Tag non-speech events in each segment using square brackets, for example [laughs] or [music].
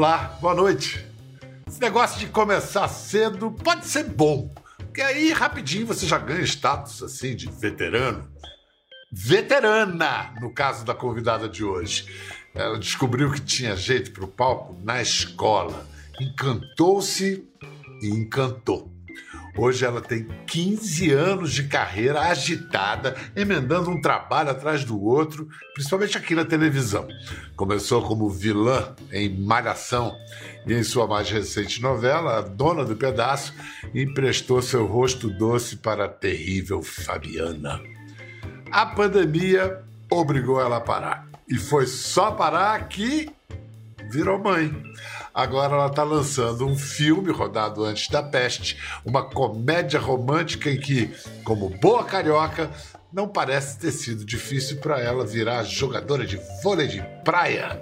Olá, boa noite. Esse negócio de começar cedo pode ser bom, porque aí rapidinho você já ganha status assim de veterano. Veterana, no caso da convidada de hoje. Ela descobriu que tinha jeito para o palco na escola. Encantou-se e encantou. Hoje ela tem 15 anos de carreira agitada, emendando um trabalho atrás do outro, principalmente aqui na televisão. Começou como vilã em Malhação e em sua mais recente novela, A Dona do Pedaço, emprestou seu rosto doce para a terrível Fabiana. A pandemia obrigou ela a parar. E foi só parar que virou mãe. Agora ela está lançando um filme rodado antes da peste, uma comédia romântica em que, como boa carioca, não parece ter sido difícil para ela virar jogadora de vôlei de praia.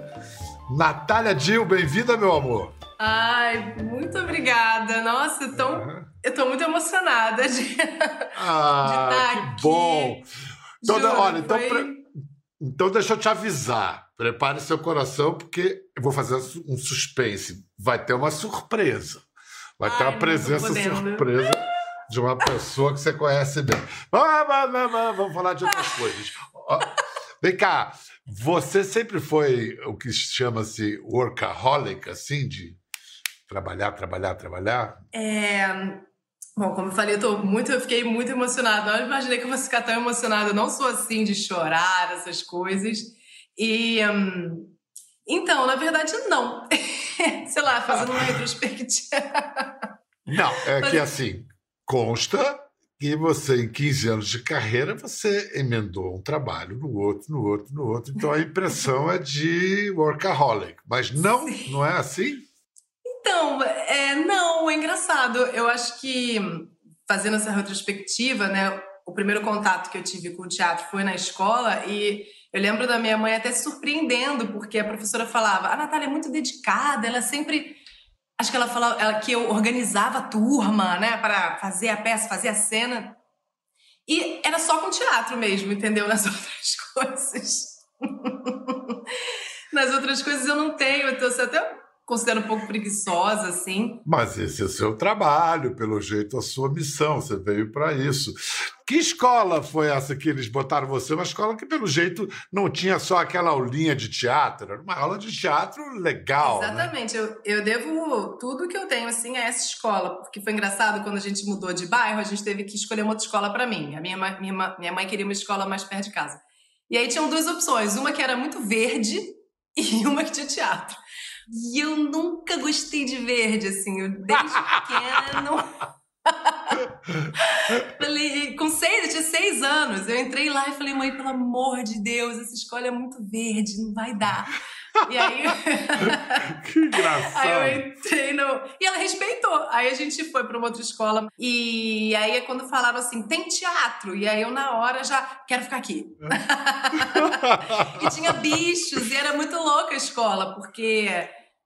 Natália Dil, bem-vinda, meu amor. Ai, muito obrigada. Nossa, eu tô, uhum. eu tô muito emocionada de, [laughs] ah, de estar tá que aqui. bom. Então, Juro, olha, então, foi... então deixa eu te avisar. Prepare seu coração, porque eu vou fazer um suspense. Vai ter uma surpresa. Vai Ai, ter uma presença surpresa de uma pessoa que você conhece bem. Vamos falar de outras coisas. Vem cá, você sempre foi o que chama-se workaholic, assim, de trabalhar, trabalhar, trabalhar? É. Bom, como eu falei, eu, tô muito, eu fiquei muito emocionada. Eu imaginei que eu fosse ficar tão emocionada. Eu não sou assim de chorar, essas coisas. E. Um, então, na verdade, não. [laughs] Sei lá, fazendo uma retrospectiva. Não, é Mas... que assim, consta que você, em 15 anos de carreira, você emendou um trabalho no outro, no outro, no outro. Então a impressão é de workaholic. Mas não, Sim. não é assim? Então, é, não, é engraçado. Eu acho que fazendo essa retrospectiva, né, o primeiro contato que eu tive com o teatro foi na escola e eu lembro da minha mãe até se surpreendendo, porque a professora falava: a Natália é muito dedicada, ela sempre. Acho que ela falava ela, que eu organizava a turma, né, para fazer a peça, fazer a cena. E era só com teatro mesmo, entendeu? Nas [laughs] outras coisas. Nas outras coisas eu não tenho, então você até considero um pouco preguiçosa, assim. Mas esse é o seu trabalho, pelo jeito, a sua missão, você veio para isso. Que escola foi essa que eles botaram você? Uma escola que, pelo jeito, não tinha só aquela aulinha de teatro, era uma aula de teatro legal. Né? Exatamente, né? eu, eu devo tudo que eu tenho assim a essa escola, porque foi engraçado quando a gente mudou de bairro, a gente teve que escolher uma outra escola para mim. A minha, minha, minha mãe queria uma escola mais perto de casa. E aí tinham duas opções, uma que era muito verde [laughs] e uma que tinha teatro. E eu nunca gostei de verde, assim, eu desde pequeno. [laughs] falei, com seis, eu tinha seis anos. Eu entrei lá e falei, mãe, pelo amor de Deus, essa escola é muito verde, não vai dar. E aí. [laughs] [laughs] que engraçado. Aí eu entrei no. E ela respeitou. Aí a gente foi para uma outra escola. E aí é quando falaram assim: tem teatro. E aí eu, na hora, já quero ficar aqui. e tinha bichos. E era muito louca a escola, porque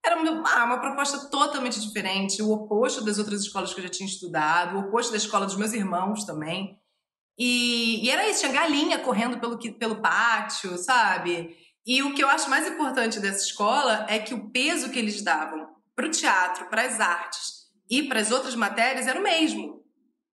era uma, ah, uma proposta totalmente diferente, o oposto das outras escolas que eu já tinha estudado, o oposto da escola dos meus irmãos também. E, e era isso, tinha galinha correndo pelo, pelo pátio, sabe? E o que eu acho mais importante dessa escola é que o peso que eles davam para o teatro, para as artes e para as outras matérias era o mesmo.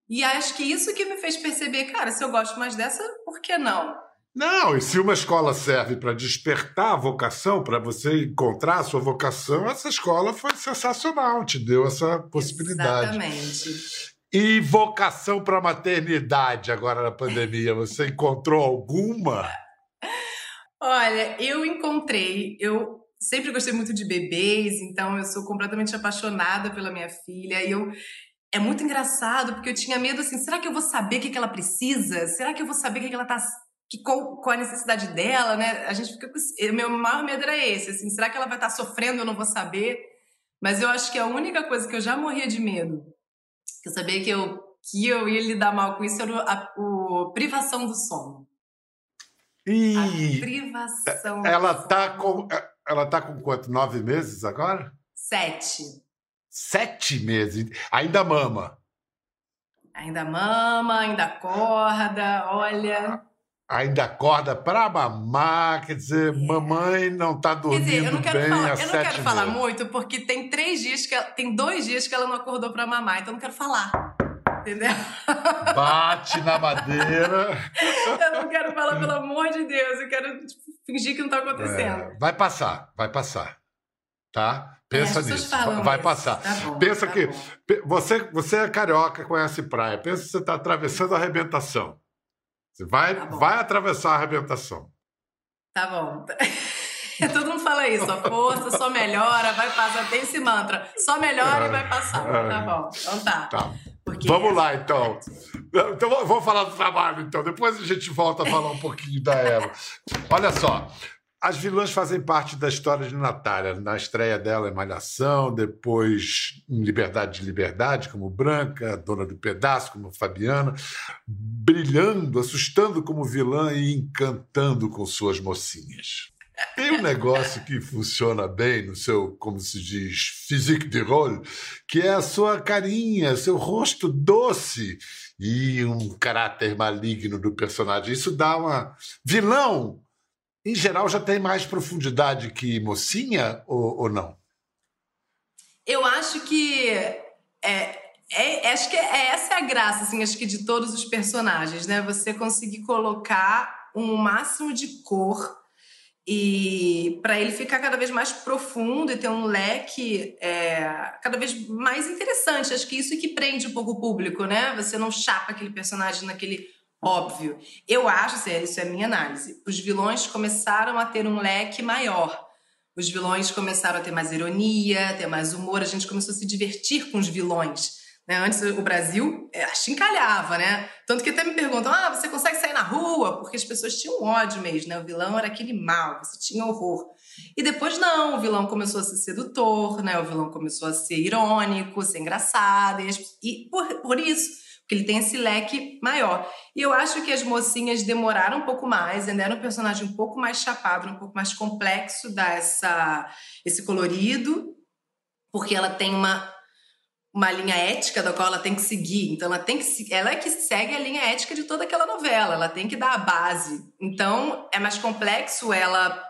E acho que isso que me fez perceber, cara, se eu gosto mais dessa, por que não? Não, e se uma escola serve para despertar a vocação, para você encontrar a sua vocação, essa escola foi sensacional, te deu essa possibilidade. Exatamente. E vocação para maternidade agora na pandemia, você encontrou alguma? Olha, eu encontrei. Eu sempre gostei muito de bebês, então eu sou completamente apaixonada pela minha filha. E eu é muito engraçado porque eu tinha medo assim, será que eu vou saber o que, ela precisa? Será que eu vou saber o que, ela está que com, com, a necessidade dela, né? A gente fica com. O meu maior medo era esse, assim, será que ela vai estar sofrendo? Eu não vou saber. Mas eu acho que a única coisa que eu já morria de medo, que eu sabia que eu, que eu ia lidar mal com isso, era a, a privação do sono. E a privação. Ela do tá sono. com. Ela tá com quanto? Nove meses agora? Sete. Sete meses. Ainda mama. Ainda mama, ainda acorda, olha. Ainda acorda para mamar, quer dizer, mamãe não está dormindo quer dizer, eu não quero bem falar, Eu não quero falar muito, porque tem três dias que ela, tem dois dias que ela não acordou para mamar, então eu não quero falar. Entendeu? Bate na madeira. [laughs] eu não quero falar, pelo amor de Deus, eu quero tipo, fingir que não está acontecendo. É, vai passar, vai passar. Tá? Pensa é, nisso. Vai isso. passar. Tá bom, Pensa tá que bom. você, você é carioca, conhece praia. Pensa que você está atravessando a arrebentação. Você vai, tá vai atravessar a arrebentação. Tá bom. [laughs] Todo mundo fala isso, só força, só melhora, vai passar. Tem esse mantra, só melhora e vai passar. É. Tá bom, então tá. tá. Porque Vamos lá, então. Então vamos falar do trabalho, então. Depois a gente volta a falar um pouquinho da Eva. Olha só, as vilãs fazem parte da história de Natália. Na estreia dela em Malhação, depois em Liberdade de Liberdade, como Branca, Dona do Pedaço, como Fabiana, brilhando, assustando como vilã e encantando com suas mocinhas. Tem um negócio que funciona bem no seu, como se diz, physique de rôle, que é a sua carinha, seu rosto doce e um caráter maligno do personagem. Isso dá uma. Vilão! Em geral, já tem mais profundidade que mocinha ou, ou não? Eu acho que é, é, acho que é, essa é a graça, assim, acho que de todos os personagens, né? Você conseguir colocar um máximo de cor e para ele ficar cada vez mais profundo e ter um leque é, cada vez mais interessante. Acho que isso é que prende um pouco o público, né? Você não chapa aquele personagem naquele óbvio. Eu acho, sério, isso é a minha análise. Os vilões começaram a ter um leque maior. Os vilões começaram a ter mais ironia, ter mais humor, a gente começou a se divertir com os vilões. Né? Antes o Brasil é, chincalhava, né? Tanto que até me perguntam: ah, você consegue sair na rua? Porque as pessoas tinham ódio mesmo, né? O vilão era aquele mal, você tinha horror. E depois não, o vilão começou a ser sedutor, né? O vilão começou a ser irônico, ser engraçado. E, e por, por isso porque ele tem esse leque maior. E eu acho que as mocinhas demoraram um pouco mais, ainda era um personagem um pouco mais chapado, um pouco mais complexo, essa, esse colorido, porque ela tem uma, uma linha ética da qual ela tem que seguir. Então, ela tem que ela é que segue a linha ética de toda aquela novela, ela tem que dar a base. Então, é mais complexo ela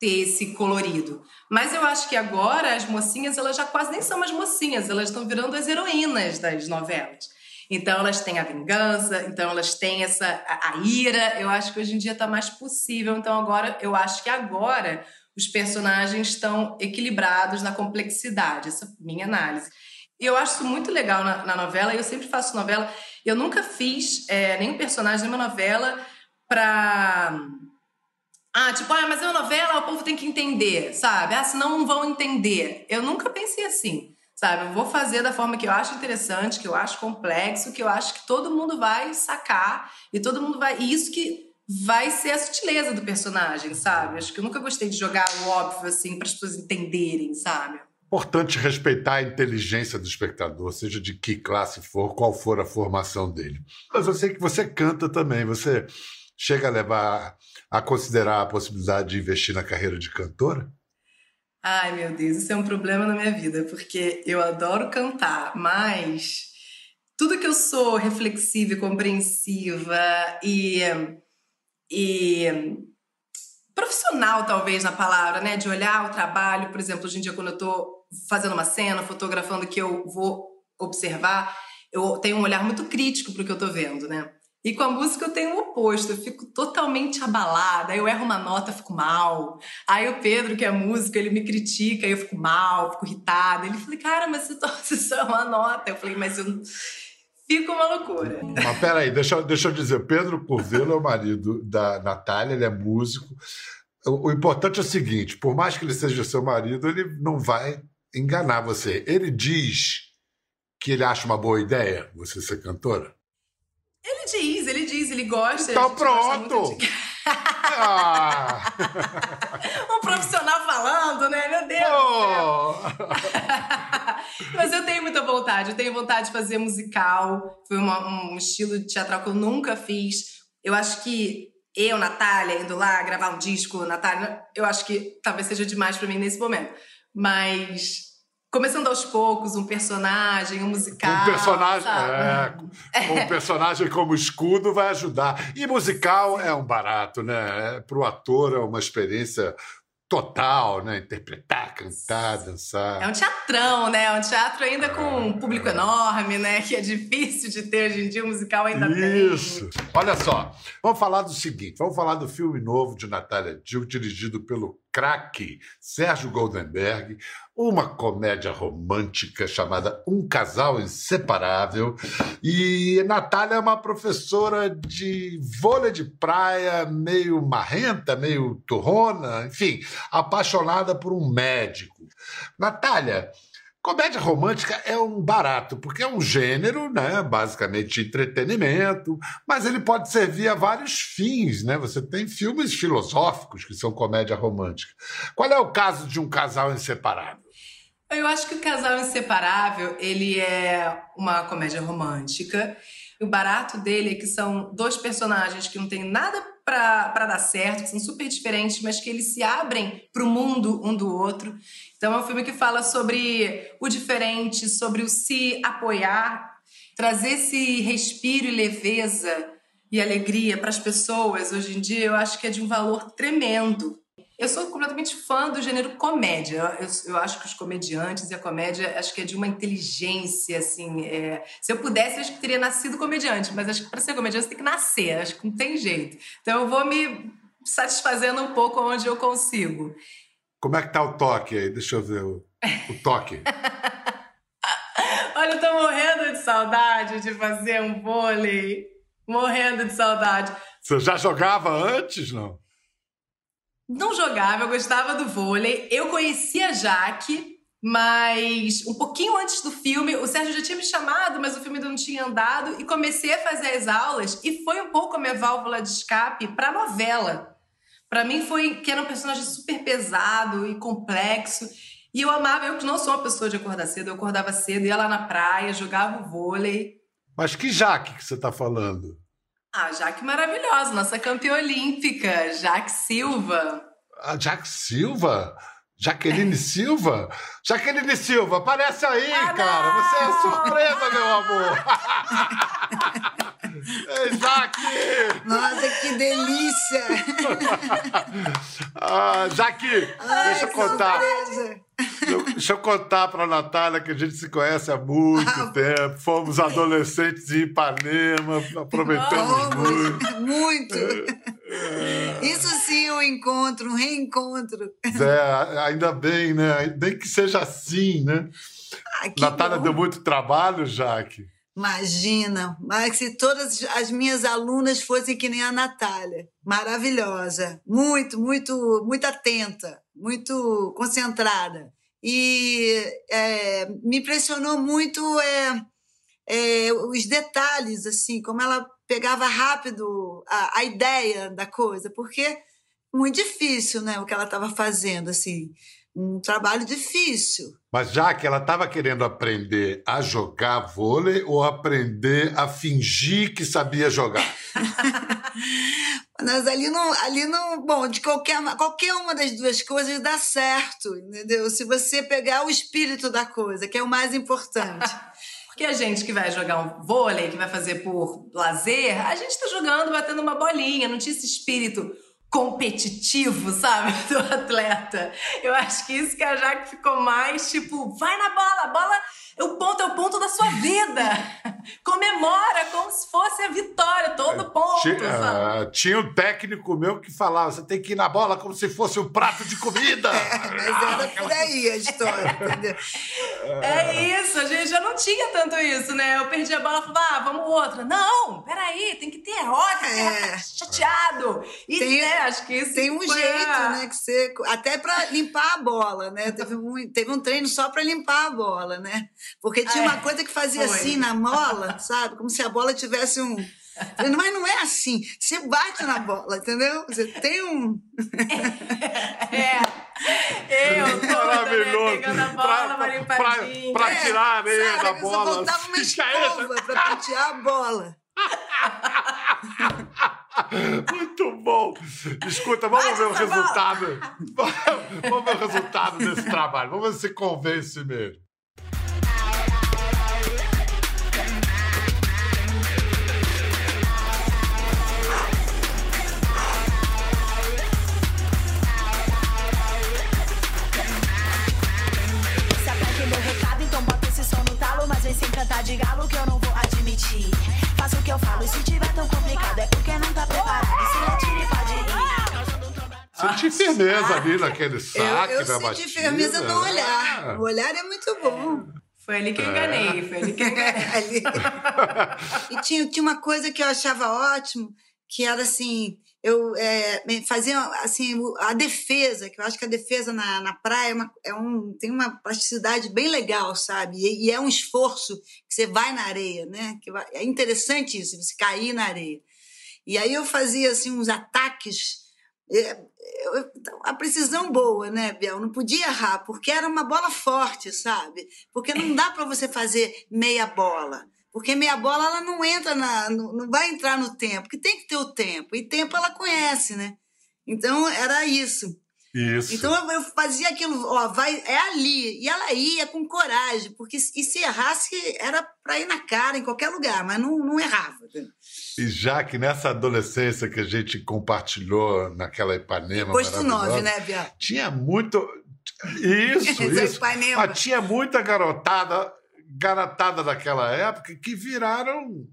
ter esse colorido. Mas eu acho que agora as mocinhas, elas já quase nem são mais mocinhas, elas estão virando as heroínas das novelas. Então elas têm a vingança, então elas têm essa a, a ira. Eu acho que hoje em dia está mais possível. Então agora eu acho que agora os personagens estão equilibrados na complexidade. Essa é a minha análise. E eu acho isso muito legal na, na novela. Eu sempre faço novela. Eu nunca fiz é, nenhum personagem numa novela para ah, tipo, ah, mas é uma novela, o povo tem que entender, sabe? Ah, senão não vão entender. Eu nunca pensei assim. Sabe, eu vou fazer da forma que eu acho interessante, que eu acho complexo, que eu acho que todo mundo vai sacar e todo mundo vai. E isso que vai ser a sutileza do personagem, sabe? Acho que eu nunca gostei de jogar o óbvio assim para as pessoas entenderem, sabe? Importante respeitar a inteligência do espectador, seja de que classe for, qual for a formação dele. Mas eu sei que você canta também, você chega a levar a considerar a possibilidade de investir na carreira de cantora? Ai, meu Deus, isso é um problema na minha vida, porque eu adoro cantar, mas tudo que eu sou reflexiva e compreensiva e, e profissional, talvez, na palavra, né? De olhar o trabalho, por exemplo, hoje em dia, quando eu tô fazendo uma cena, fotografando, que eu vou observar, eu tenho um olhar muito crítico para o que eu tô vendo, né? E com a música eu tenho o oposto, eu fico totalmente abalada, aí eu erro uma nota, fico mal. Aí o Pedro, que é músico, ele me critica, aí eu fico mal, fico irritada. Ele falou, cara, mas você, [laughs] você só é uma nota. Eu falei, mas eu fico uma loucura. Mas peraí, deixa, deixa eu dizer, Pedro Curvelo é o marido da Natália, ele é músico. O, o importante é o seguinte, por mais que ele seja seu marido, ele não vai enganar você. Ele diz que ele acha uma boa ideia você ser cantora? Ele diz, ele diz, ele gosta. Tá pronto! De... [laughs] ah. [laughs] um profissional falando, né? Meu Deus! Oh. [laughs] Mas eu tenho muita vontade. Eu tenho vontade de fazer musical. Foi uma, um estilo de teatral que eu nunca fiz. Eu acho que eu, Natália, indo lá gravar um disco, Natália, eu acho que talvez seja demais para mim nesse momento. Mas começando aos poucos, um personagem, um musical. Um personagem, é, [laughs] um personagem como escudo vai ajudar. E musical é um barato, né? É, Para o ator é uma experiência total, né? Interpretar, cantar, dançar. É um teatrão, né? É um teatro ainda com um público enorme, né? Que é difícil de ter hoje em dia, o musical ainda Isso. tem. Olha só, vamos falar do seguinte, vamos falar do filme novo de Natália Dill, dirigido pelo craque Sérgio Goldenberg, uma comédia romântica chamada Um Casal Inseparável. E Natália é uma professora de vôlei de praia, meio marrenta, meio turrona, enfim, apaixonada por um médico. Natália, Comédia romântica é um barato, porque é um gênero, né, basicamente entretenimento, mas ele pode servir a vários fins, né? Você tem filmes filosóficos que são comédia romântica. Qual é o caso de um casal inseparável? Eu acho que o casal inseparável, ele é uma comédia romântica. O barato dele é que são dois personagens que não têm nada para dar certo, que são super diferentes, mas que eles se abrem para o mundo um do outro. Então é um filme que fala sobre o diferente, sobre o se apoiar, trazer esse respiro e leveza e alegria para as pessoas hoje em dia, eu acho que é de um valor tremendo. Eu sou completamente fã do gênero comédia. Eu, eu, acho que os comediantes e a comédia, acho que é de uma inteligência, assim. É... Se eu pudesse, acho que teria nascido comediante, mas acho que para ser comediante você tem que nascer, acho que não tem jeito. Então eu vou me satisfazendo um pouco onde eu consigo. Como é que tá o toque aí? Deixa eu ver o, o toque. [laughs] Olha, eu tô morrendo de saudade de fazer um vôlei. Morrendo de saudade. Você já jogava antes, não? Não jogava, eu gostava do vôlei. Eu conhecia a Jaque, mas um pouquinho antes do filme, o Sérgio já tinha me chamado, mas o filme não tinha andado, e comecei a fazer as aulas, e foi um pouco a minha válvula de escape para novela. Para mim foi que era um personagem super pesado e complexo, e eu amava, eu que não sou uma pessoa de acordar cedo, eu acordava cedo, ia lá na praia, jogava vôlei. Mas que Jaque que você está falando? Ah, Jaque maravilhosa, nossa campeã olímpica, Jaque Silva. A Jaque Silva? Jaqueline Silva? Jaqueline Silva, aparece aí, ah, cara. Você é surpresa, meu amor. [laughs] Ei, Jaque! Nossa, que delícia! [laughs] ah, Jaque, Ai, deixa eu contar. Surpresa. Deixa eu contar para a Natália que a gente se conhece há muito ah, tempo. Fomos adolescentes em Ipanema, aproveitamos muito. Muito! É, Isso sim é um encontro, um reencontro. É, ainda bem, né? Nem que seja assim, né? Ah, Natália bom. deu muito trabalho, Jaque. Imagina, mas se todas as minhas alunas fossem que nem a Natália. Maravilhosa, muito, muito, muito atenta, muito concentrada. E é, me impressionou muito é, é, os detalhes, assim, como ela pegava rápido a, a ideia da coisa, porque muito difícil, né, o que ela estava fazendo, assim um trabalho difícil. Mas já que ela estava querendo aprender a jogar vôlei ou aprender a fingir que sabia jogar? [laughs] Mas ali não, ali não, bom, de qualquer, qualquer uma das duas coisas dá certo, entendeu? Se você pegar o espírito da coisa, que é o mais importante. [laughs] Porque a gente que vai jogar um vôlei, que vai fazer por lazer, a gente está jogando, batendo uma bolinha, não tinha esse espírito competitivo, sabe, [laughs] do atleta. Eu acho que isso que a Jaque ficou mais tipo, vai na bola, a bola o ponto é o ponto da sua vida. Comemora como se fosse a vitória, todo é, ponto. Tinha, uh, tinha um técnico meu que falava: você tem que ir na bola como se fosse um prato de comida. [laughs] é, mas era por aí a história, entendeu? [laughs] É isso, a gente já não tinha tanto isso, né? Eu perdi a bola e falava, ah, vamos outra. Não, peraí, tem que ter, ódio, é. chateado. E tem, né, acho que isso Tem um jeito, a... né? Que você, até pra limpar a bola, né? Teve um, teve um treino só pra limpar a bola, né? Porque tinha é, uma coisa que fazia foi. assim na mola, sabe? Como se a bola tivesse um. Mas não é assim. Você bate na bola, entendeu? Você tem um. [laughs] É. Eu tô Maravilhoso. Né, pegando a bola, pra, pra, pra, tirar a areia [laughs] é, da bola. Só faltava uma escova pra pentear a bola. [laughs] Muito bom! Escuta, vamos ver o resultado. vamos ver o resultado desse trabalho. Vamos ver se convence mesmo. Senti firmeza ali naquele saque, eu, eu senti batida. firmeza no olhar. É. O olhar é muito bom. Foi ali que eu enganei, foi ali que eu enganei. [laughs] Ali. E tinha, tinha uma coisa que eu achava ótimo, que era assim, eu é, fazia assim, a defesa, que eu acho que a defesa na, na praia é, uma- é um, tem uma plasticidade bem legal, sabe? E, e é um esforço que você vai na areia, né? Que vai- é interessante isso, você cair na areia. E aí eu fazia assim uns ataques. É, eu- a precisão boa, né, Biel? Não podia errar, porque era uma bola forte, sabe? Porque não dá para você fazer meia bola. Porque meia bola ela não entra na. não vai entrar no tempo, porque tem que ter o tempo. E tempo ela conhece, né? Então era isso. Isso. Então eu, eu fazia aquilo, ó, vai, é ali. E ela ia com coragem, porque se- e se errasse era para ir na cara, em qualquer lugar, mas não, não errava. E já que nessa adolescência que a gente compartilhou naquela Ipanema Posto 9, maravilhosa, né, Biel? tinha muito... Isso, [laughs] isso. Ipanema. Mas tinha muita garotada, garotada daquela época que viraram...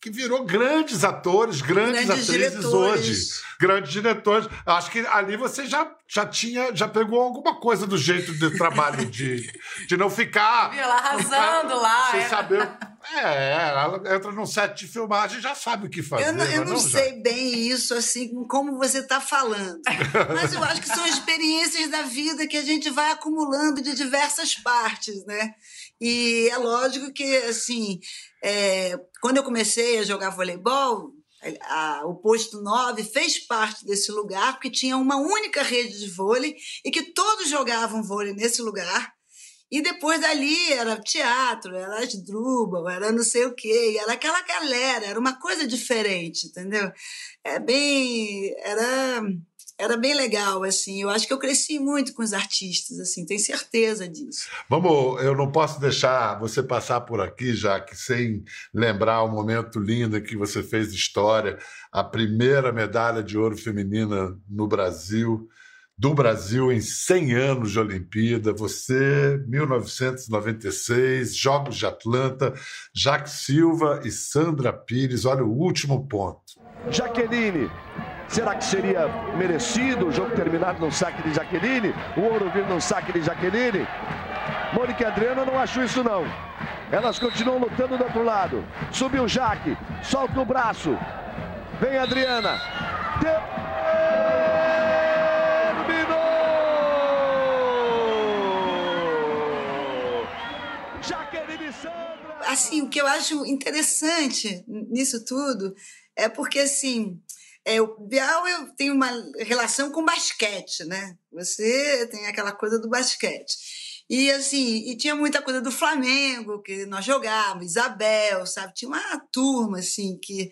Que virou grandes atores, grandes, Grandes atrizes diretores. hoje. Grandes diretores. Acho que ali você já, já tinha, já pegou alguma coisa do jeito de trabalho de, [laughs] de não ficar. Viu? Ela arrasando lá. Sem era- saber. É, ela entra num set de filmagem e já sabe o que fazer. Eu não, eu não já. sei bem isso, assim, como você está falando. [laughs] Mas eu acho que são experiências da vida que a gente vai acumulando de diversas partes, né? E é lógico que, assim, é, quando eu comecei a jogar voleibol, a- o posto 9 fez parte desse lugar, porque tinha uma única rede de vôlei e que todos jogavam vôlei nesse lugar. E depois dali era teatro, era Asdrubal, era não sei o quê, era aquela galera, era uma coisa diferente, entendeu? É bem, era, era bem legal, assim. Eu acho que eu cresci muito com os artistas, assim, tenho certeza disso. Vamos, eu não posso deixar você passar por aqui, já que sem lembrar o momento lindo em que você fez história, a primeira medalha de ouro feminina no Brasil, do Brasil em 100 anos de Olimpíada. Você, 1996, Jogos de Atlanta, Jaque Silva e Sandra Pires. Olha o último ponto. Jaqueline. Será que seria merecido o jogo terminado no saque de Jaqueline? O ouro vir no saque de Jaqueline? Mônica e Adriana não achou isso não. Elas continuam lutando do outro lado. Subiu Jaque, solta o braço. Vem Adriana. Terminou! Jaqueline Sandra! Assim, o que eu acho interessante nisso tudo é porque, assim, é, o Bial eu tenho uma relação com basquete, né? Você tem aquela coisa do basquete. E assim, e tinha muita coisa do Flamengo, que nós jogávamos, Isabel, sabe? Tinha uma turma, assim, que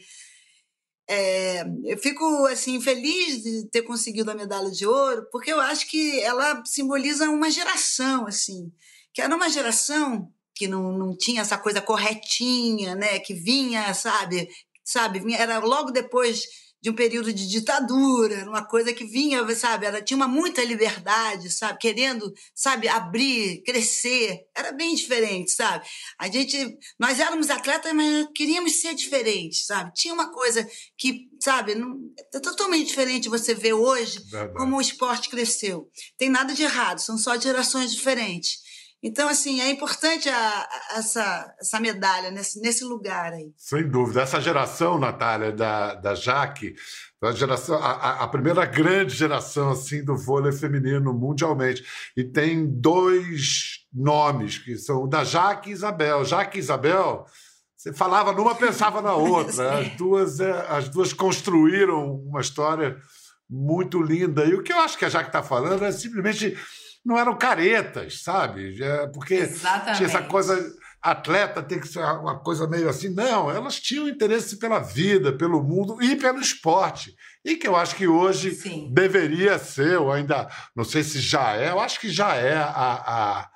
é, eu fico assim feliz de ter conseguido a medalha de ouro, porque eu acho que ela simboliza uma geração, assim, que era uma geração que não, não tinha essa coisa corretinha, né? Que vinha, sabe, sabe, vinha, era logo depois de um período de ditadura, uma coisa que vinha, sabe, ela tinha uma muita liberdade, sabe, querendo, sabe, abrir, crescer, era bem diferente, sabe? A gente, nós éramos atletas, mas queríamos ser diferentes, sabe? Tinha uma coisa que, sabe, não, é totalmente diferente você ver hoje Verdade. como o esporte cresceu. Tem nada de errado, são só gerações diferentes. Então, assim, é importante a, a- essa, essa medalha nesse, nesse lugar aí. Sem dúvida. Essa geração, Natália, da, da Jaque, a, geração, a, a- primeira grande geração assim do vôlei feminino mundialmente. E tem dois nomes, que são o da Jaque e Isabel. Jaque e Isabel, você falava numa, pensava na outra. [laughs] As duas, é, as duas construíram uma história muito linda. E o que eu acho que a Jaque está falando é simplesmente não eram caretas, sabe? É, Porque Exatamente. tinha essa coisa atleta tem que ser uma coisa meio assim. Não, elas tinham interesse pela vida, pelo mundo e pelo esporte. E que eu acho que hoje Sim. deveria ser, ou ainda não sei se já é, eu acho que já é a, a,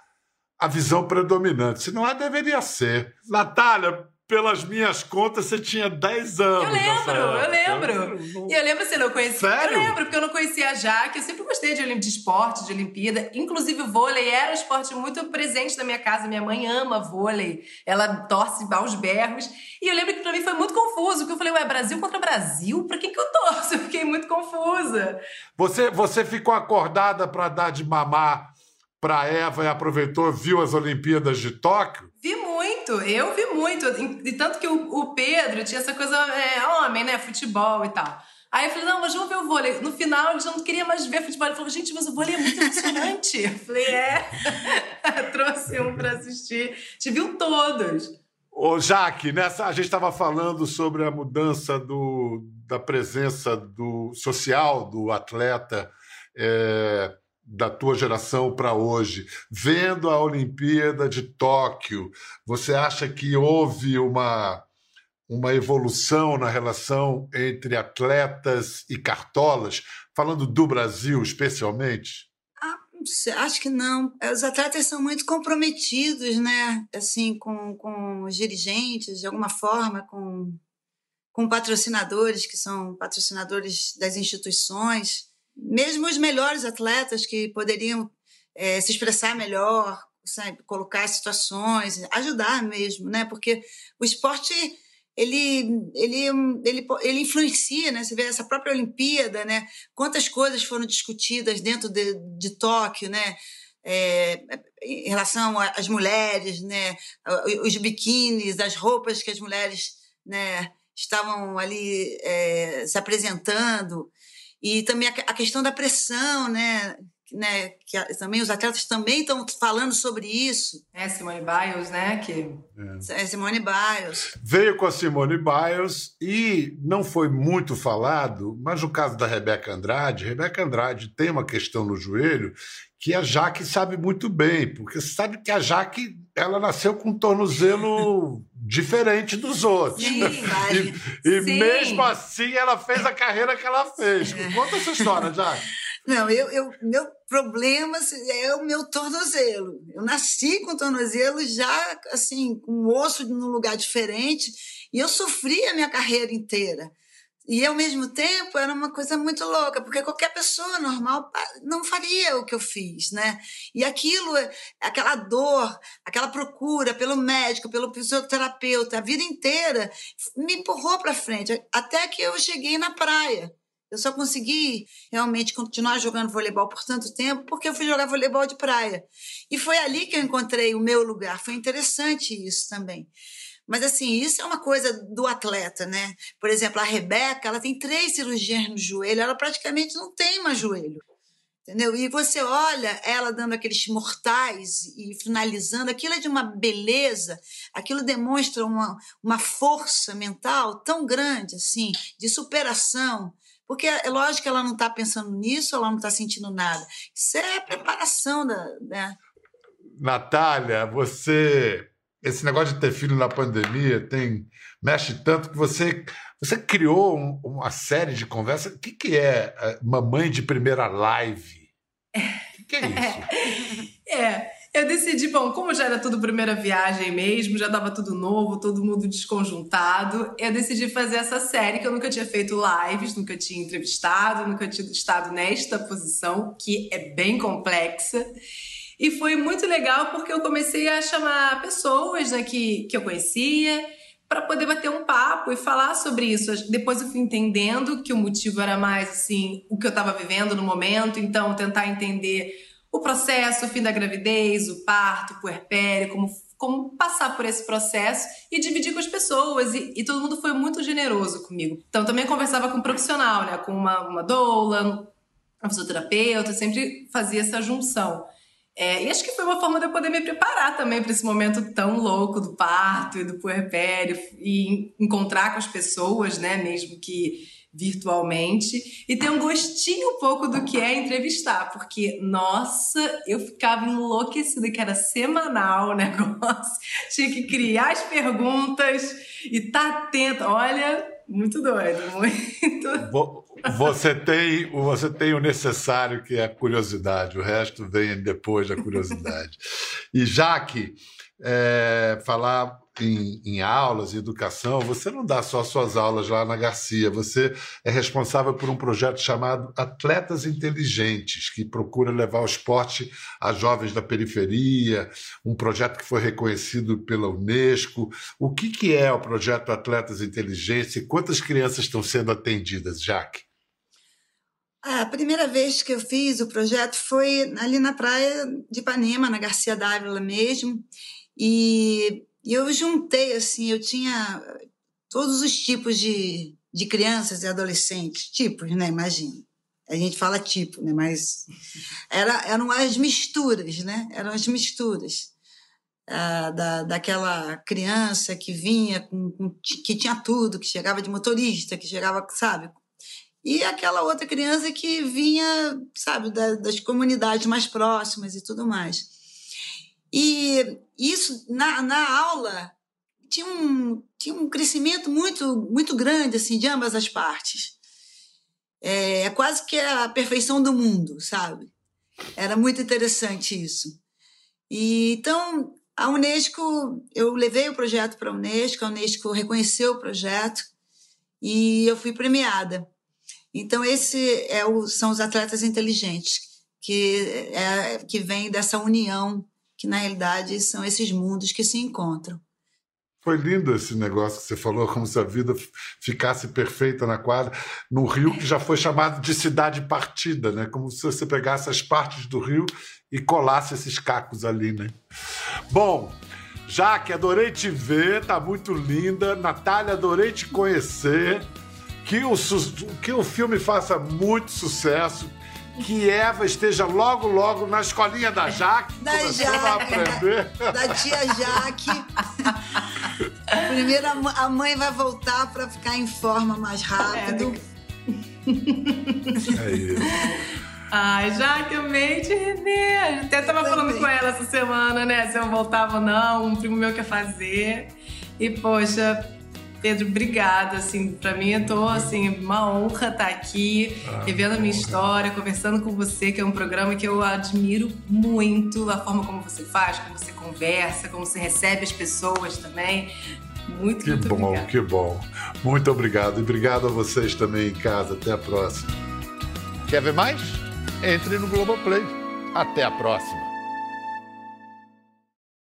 a visão predominante. Se não é, deveria ser. Natália, pelas minhas contas, você tinha 10 anos. Eu lembro, eu lembro. E eu lembro, assim, não conhecia. Sério? Eu lembro, porque eu não conhecia a Jaque. Eu sempre gostei de, de esporte, de Olimpíada. Inclusive, vôlei era um esporte muito presente na minha casa. Minha mãe ama vôlei. Ela torce aos berros. E eu lembro que pra mim foi muito confuso, porque eu falei, ué, Brasil contra Brasil? Pra quem que eu torço? [laughs] Eu fiquei muito confusa. Você, você ficou acordada para dar de mamar para Eva e aproveitou, viu as Olimpíadas de Tóquio? Vi muito, eu vi muito. E tanto que o, o Pedro tinha essa coisa, é, homem, né? Futebol e tal. Aí eu falei, não, mas vamos ver o vôlei. No final, ele já não queria mais ver futebol. Ele falou, gente, mas o vôlei é muito emocionante. eu falei, é. [laughs] Trouxe um para assistir. Te viu todos. Ô, Jaque, nessa, a gente estava falando sobre a mudança do, da presença do social do atleta é, da tua geração para hoje. Vendo a Olimpíada de Tóquio, você acha que houve uma, uma evolução na relação entre atletas e cartolas? Falando do Brasil especialmente? Acho que não. Os atletas são muito comprometidos, né? Assim, com, com os dirigentes, de alguma forma, com, com patrocinadores, que são patrocinadores das instituições. Mesmo os melhores atletas que poderiam é, se expressar melhor, sabe? colocar situações, ajudar mesmo, né? Porque o esporte ele, ele, ele, ele influencia, né? Você vê essa própria Olimpíada, né? Quantas coisas foram discutidas dentro de, de Tóquio, né? É, em relação às mulheres, né? Os biquínis, as roupas que as mulheres, né? Estavam ali é, se apresentando e também a, a questão da pressão, né? né, que também os atletas também estão falando sobre isso. É, Simone Biles, né? Que... É. é Simone Biles. Veio com a Simone Biles e não foi muito falado, mas no caso da Rebeca Andrade, Rebeca Andrade tem uma questão no joelho que a Jaque sabe muito bem, porque sabe que a Jaque ela nasceu com um tornozelo [laughs] diferente dos outros. Sim, [laughs] e, e mesmo assim ela fez a carreira que ela fez. Conta essa história, Jaque. Não, eu, eu, meu problema é o meu tornozelo. Eu nasci com tornozelo já, assim, com osso num lugar diferente, e eu sofri a minha carreira inteira. E ao mesmo tempo era uma coisa muito louca, porque qualquer pessoa normal não faria o que eu fiz, né? E aquilo, aquela dor, aquela procura pelo médico, pelo fisioterapeuta, a vida inteira me empurrou para frente, até que eu cheguei na praia. Eu só consegui realmente continuar jogando voleibol por tanto tempo porque eu fui jogar voleibol de praia. E foi ali que eu encontrei o meu lugar. Foi interessante isso também. Mas assim, isso é uma coisa do atleta, né? Por exemplo, a Rebeca, ela tem três cirurgias no joelho, ela praticamente não tem mais joelho. Entendeu? E você olha ela dando aqueles mortais e finalizando, aquilo é de uma beleza, aquilo demonstra uma, uma força mental tão grande, assim, de superação, porque é lógico que ela não está pensando nisso, ela não está sentindo nada. Isso é preparação da. Né? Natália, você. Esse negócio de ter filho na pandemia tem mexe tanto que você você criou um, uma série de conversas. O que, que é, é mamãe de primeira live? O que, que é isso? [laughs] é. Eu decidi, bom, como já era tudo primeira viagem mesmo, já dava tudo novo, todo mundo desconjuntado, eu decidi fazer essa série que eu nunca tinha feito lives, nunca tinha entrevistado, nunca tinha estado nesta posição, que é bem complexa. E foi muito legal porque eu comecei a chamar pessoas né, que, que eu conhecia para poder bater um papo e falar sobre isso. Depois eu fui entendendo que o motivo era mais assim, o que eu estava vivendo no momento, então tentar entender o processo, o fim da gravidez, o parto, o puerpério, como, como passar por esse processo e dividir com as pessoas. E, e, todo mundo foi muito generoso comigo. Então, também conversava com um profissional, né? Com uma, uma doula, uma fisioterapeuta, sempre fazia essa junção. É, e acho que foi uma forma de eu poder me preparar também para esse momento tão louco do parto e do puerpério e encontrar com as pessoas, né? Mesmo que virtualmente e ter um gostinho um pouco do que é entrevistar, porque nossa, eu ficava enlouquecida que era semanal o [laughs] negócio, tinha que criar as perguntas e tá atenta. Olha, muito doido, muito. Você tem, você tem o necessário que é a curiosidade, o resto vem depois da curiosidade. E já que é, falar em, em, aulas, em educação, você não dá só suas aulas lá na Garcia, você é responsável por um projeto chamado Atletas Inteligentes, que procura levar o esporte a jovens da periferia, um projeto que foi reconhecido pela Unesco. O que, que é o projeto Atletas Inteligentes e quantas crianças estão sendo atendidas, Jaque? A primeira vez que eu fiz o projeto foi ali na praia de Ipanema, na Garcia Dávila mesmo, e e eu juntei, assim, eu tinha todos os tipos de, de crianças e adolescentes, tipos, né? Imagina. A gente fala tipo, né? Mas era, eram as misturas, né? Eram as misturas. Ah, da, daquela criança que vinha, com, com, que tinha tudo, que chegava de motorista, que chegava, sabe? E aquela outra criança que vinha, sabe, da, das comunidades mais próximas e tudo mais. E isso, na, na aula, tinha um, tinha um crescimento muito, muito grande, assim, de ambas as partes. É, é quase que a perfeição do mundo, sabe? Era muito interessante isso. E, então, a Unesco, eu levei o projeto para a Unesco, a Unesco reconheceu o projeto e eu fui premiada. Então, esse é o, são os atletas inteligentes, que, é, que vem dessa união que na realidade são esses mundos que se encontram. Foi lindo esse negócio que você falou, como se a vida ficasse perfeita na quadra, no Rio que já foi chamado de cidade partida, né? Como se você pegasse as partes do Rio e colasse esses cacos ali, né? Bom, Jaque, adorei te ver, tá muito linda. Natália, adorei te conhecer. Que o, que o filme faça muito sucesso que Eva esteja logo, logo na escolinha da Jaque, da começando Jaque, a aprender. [laughs] Da tia Jaque. Primeiro a mãe vai voltar para ficar em forma mais rápido. É, isso. Ai, Jaque, amei te rever. Até tava falando com ela essa semana, né? Se eu voltava ou não, um primo meu quer fazer. E, poxa, Pedro, obrigada. Assim, para mim, eu tô assim, uma honra estar tá aqui, ah, revendo a minha história, conversando com você, que é um programa que eu admiro muito, a forma como você faz, como você conversa, como você recebe as pessoas também. Muito, que muito bom, obrigada. que bom. Muito obrigado. E obrigado a vocês também em casa. Até a próxima. Quer ver mais? Entre no Globoplay. Até a próxima.